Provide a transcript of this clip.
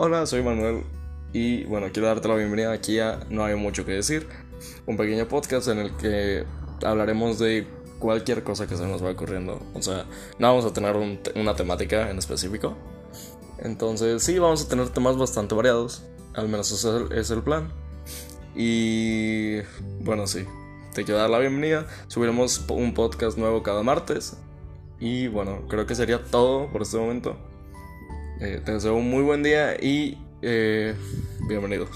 Hola, soy Manuel y bueno, quiero darte la bienvenida aquí a No hay mucho que decir, un pequeño podcast en el que hablaremos de cualquier cosa que se nos va ocurriendo. O sea, no vamos a tener una temática en específico. Entonces sí, vamos a tener temas bastante variados, al menos ese es el plan. Y bueno, sí, te quiero dar la bienvenida. Subiremos un podcast nuevo cada martes. Y bueno, creo que sería todo por este momento. Eh, te deseo un muy buen día y eh, bienvenido.